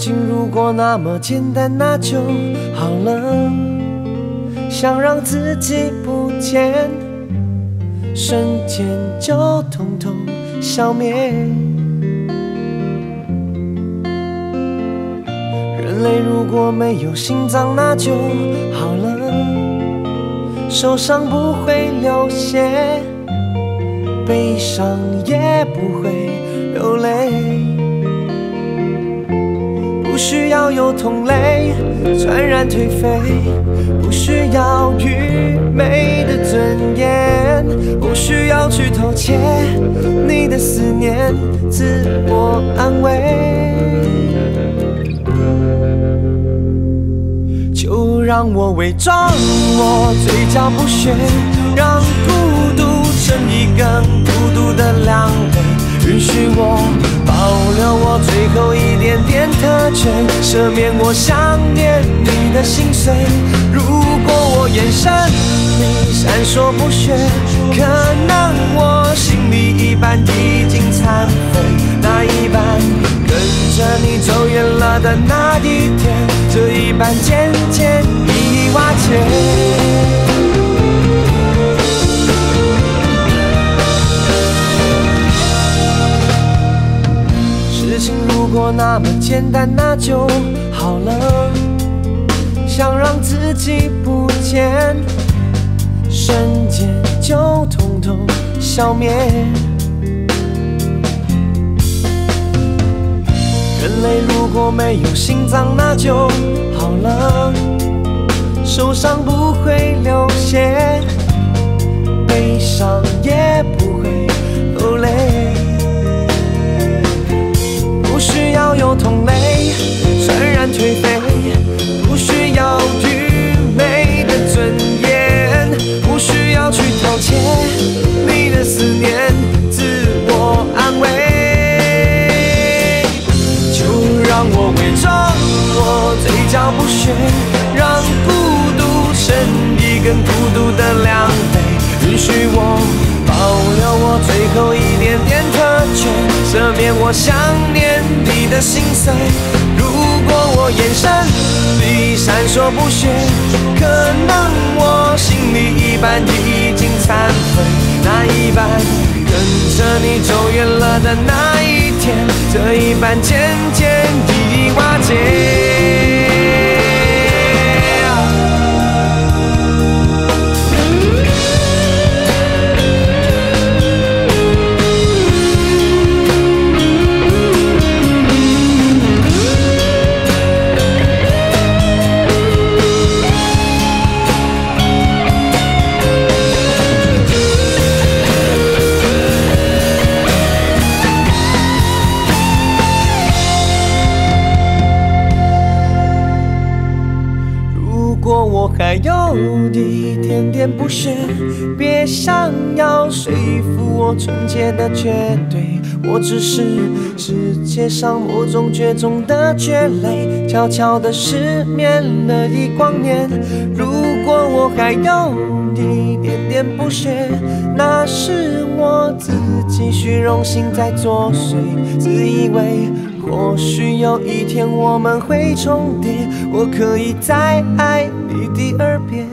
情如果那么简单，那就好了。想让自己不见，瞬间就统统消灭。人类如果没有心脏，那就好了。受伤不会流血，悲伤也不会流泪。不需要有同类，传染颓废；不需要愚昧的尊严；不需要去偷窃你的思念，自我安慰。就让我伪装我嘴角不屑，让孤独成一根孤独的两倍，允许我。保留我最后一点点特权，赦免我想念你的心碎。如果我眼神你闪烁不屑，可能我心里一半已经残废。那一半跟着你走远了的那一天，这一半渐渐已瓦解。那么简单，那就好了。想让自己不见，瞬间就统统消灭。人类如果没有心脏，那就好了。受伤不会流血，脚不屑，让孤独成一根孤独的两倍，允许我。保留我最后一点点特权，赦免我想念你的心碎。如果我眼神里闪烁不屑，可能我心里一半已经残废。那一半跟着你走远了的那一天，这一半渐渐已瓦解。果我还有一点点不屑，别想要说服我纯洁的绝对，我只是世界上某种绝种的绝类，悄悄地失眠了一光年。如果我还有一点不屑那是我自己虚荣心在作祟自以为或许有一天我们会重叠我可以再爱你第二遍。